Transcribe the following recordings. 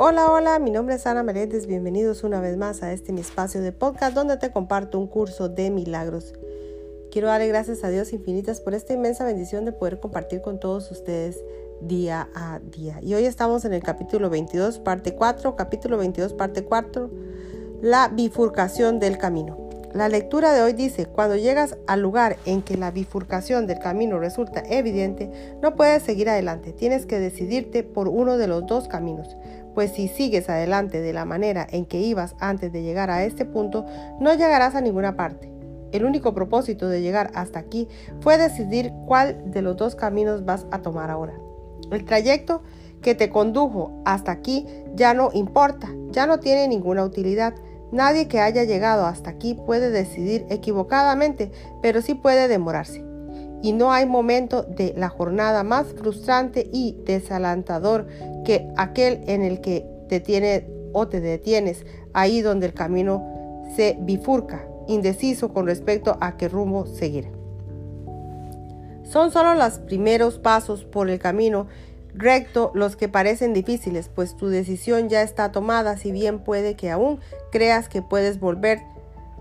Hola, hola, mi nombre es Ana Meléndez, bienvenidos una vez más a este mi espacio de podcast donde te comparto un curso de milagros. Quiero darle gracias a Dios infinitas por esta inmensa bendición de poder compartir con todos ustedes día a día. Y hoy estamos en el capítulo 22, parte 4, capítulo 22, parte 4, la bifurcación del camino. La lectura de hoy dice, cuando llegas al lugar en que la bifurcación del camino resulta evidente, no puedes seguir adelante, tienes que decidirte por uno de los dos caminos, pues si sigues adelante de la manera en que ibas antes de llegar a este punto, no llegarás a ninguna parte. El único propósito de llegar hasta aquí fue decidir cuál de los dos caminos vas a tomar ahora. El trayecto que te condujo hasta aquí ya no importa, ya no tiene ninguna utilidad. Nadie que haya llegado hasta aquí puede decidir equivocadamente, pero sí puede demorarse. Y no hay momento de la jornada más frustrante y desalentador que aquel en el que te tiene o te detienes, ahí donde el camino se bifurca, indeciso con respecto a qué rumbo seguir. Son solo los primeros pasos por el camino recto los que parecen difíciles, pues tu decisión ya está tomada, si bien puede que aún creas que puedes volver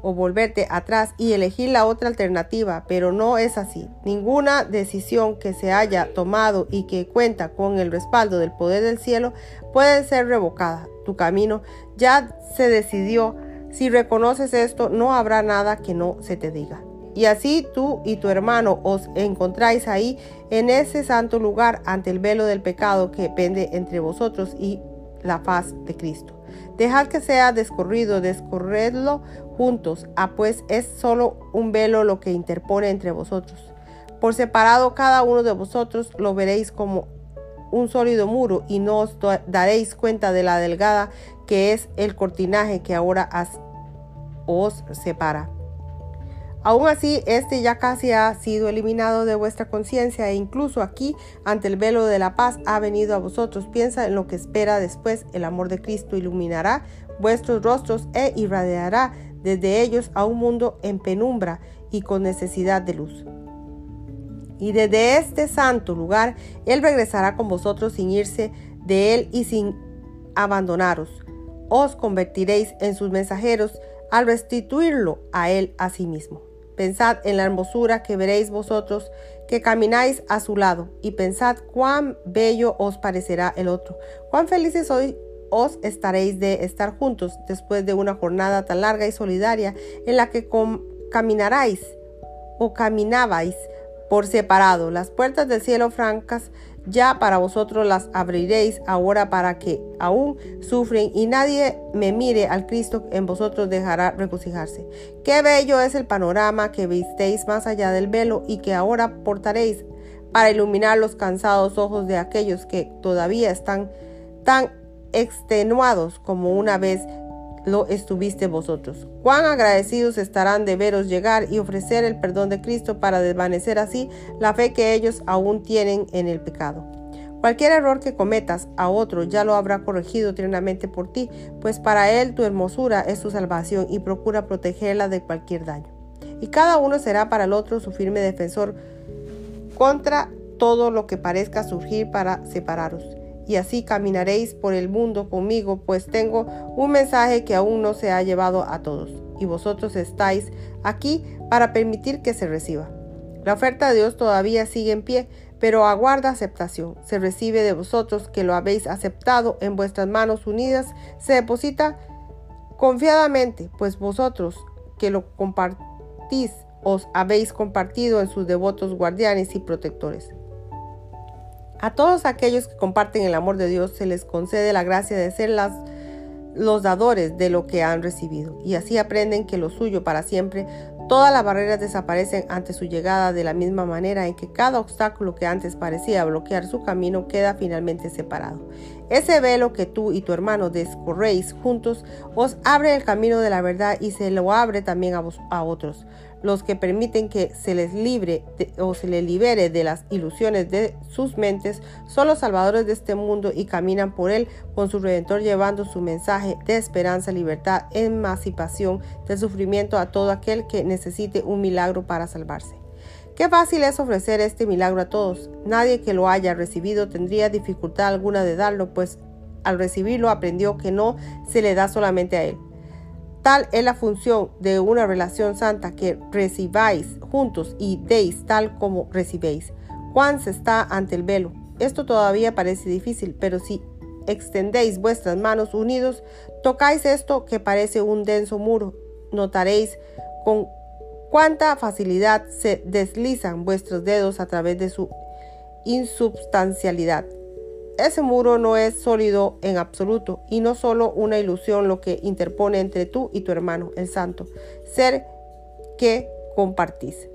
o volverte atrás y elegir la otra alternativa, pero no es así. Ninguna decisión que se haya tomado y que cuenta con el respaldo del poder del cielo puede ser revocada. Tu camino ya se decidió. Si reconoces esto, no habrá nada que no se te diga. Y así tú y tu hermano os encontráis ahí en ese santo lugar ante el velo del pecado que pende entre vosotros y la faz de Cristo. Dejad que sea descorrido, descorredlo juntos, ah pues es solo un velo lo que interpone entre vosotros. Por separado cada uno de vosotros lo veréis como un sólido muro y no os daréis cuenta de la delgada que es el cortinaje que ahora os separa. Aún así, este ya casi ha sido eliminado de vuestra conciencia e incluso aquí, ante el velo de la paz, ha venido a vosotros. Piensa en lo que espera después. El amor de Cristo iluminará vuestros rostros e irradiará desde ellos a un mundo en penumbra y con necesidad de luz. Y desde este santo lugar, Él regresará con vosotros sin irse de Él y sin abandonaros. Os convertiréis en sus mensajeros al restituirlo a Él a sí mismo. Pensad en la hermosura que veréis vosotros que camináis a su lado, y pensad cuán bello os parecerá el otro, cuán felices hoy os estaréis de estar juntos después de una jornada tan larga y solidaria en la que caminaráis o caminabais por separado. Las puertas del cielo francas ya para vosotros las abriréis ahora para que aún sufren y nadie me mire al Cristo en vosotros dejará regocijarse. Qué bello es el panorama que visteis más allá del velo y que ahora portaréis para iluminar los cansados ojos de aquellos que todavía están tan extenuados como una vez lo estuviste vosotros. Cuán agradecidos estarán de veros llegar y ofrecer el perdón de Cristo para desvanecer así la fe que ellos aún tienen en el pecado. Cualquier error que cometas a otro ya lo habrá corregido tiernamente por ti, pues para él tu hermosura es su salvación y procura protegerla de cualquier daño. Y cada uno será para el otro su firme defensor contra todo lo que parezca surgir para separaros y así caminaréis por el mundo conmigo, pues tengo un mensaje que aún no se ha llevado a todos, y vosotros estáis aquí para permitir que se reciba. La oferta de Dios todavía sigue en pie, pero aguarda aceptación. Se recibe de vosotros que lo habéis aceptado en vuestras manos unidas, se deposita confiadamente, pues vosotros que lo compartís os habéis compartido en sus devotos guardianes y protectores. A todos aquellos que comparten el amor de Dios se les concede la gracia de ser los dadores de lo que han recibido y así aprenden que lo suyo para siempre, todas las barreras desaparecen ante su llegada de la misma manera en que cada obstáculo que antes parecía bloquear su camino queda finalmente separado. Ese velo que tú y tu hermano descorréis juntos os abre el camino de la verdad y se lo abre también a, vos, a otros los que permiten que se les libre o se les libere de las ilusiones de sus mentes, son los salvadores de este mundo y caminan por él con su redentor llevando su mensaje de esperanza, libertad, emancipación del sufrimiento a todo aquel que necesite un milagro para salvarse. Qué fácil es ofrecer este milagro a todos. Nadie que lo haya recibido tendría dificultad alguna de darlo, pues al recibirlo aprendió que no se le da solamente a él. Tal es la función de una relación santa que recibáis juntos y deis tal como recibéis. Juan se está ante el velo. Esto todavía parece difícil, pero si extendéis vuestras manos unidos, tocáis esto que parece un denso muro, notaréis con cuánta facilidad se deslizan vuestros dedos a través de su insubstancialidad. Ese muro no es sólido en absoluto y no solo una ilusión lo que interpone entre tú y tu hermano, el santo, ser que compartís.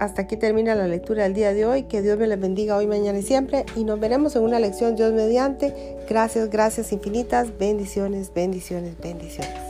Hasta aquí termina la lectura del día de hoy. Que Dios me les bendiga hoy, mañana y siempre. Y nos veremos en una lección Dios mediante. Gracias, gracias infinitas. Bendiciones, bendiciones, bendiciones.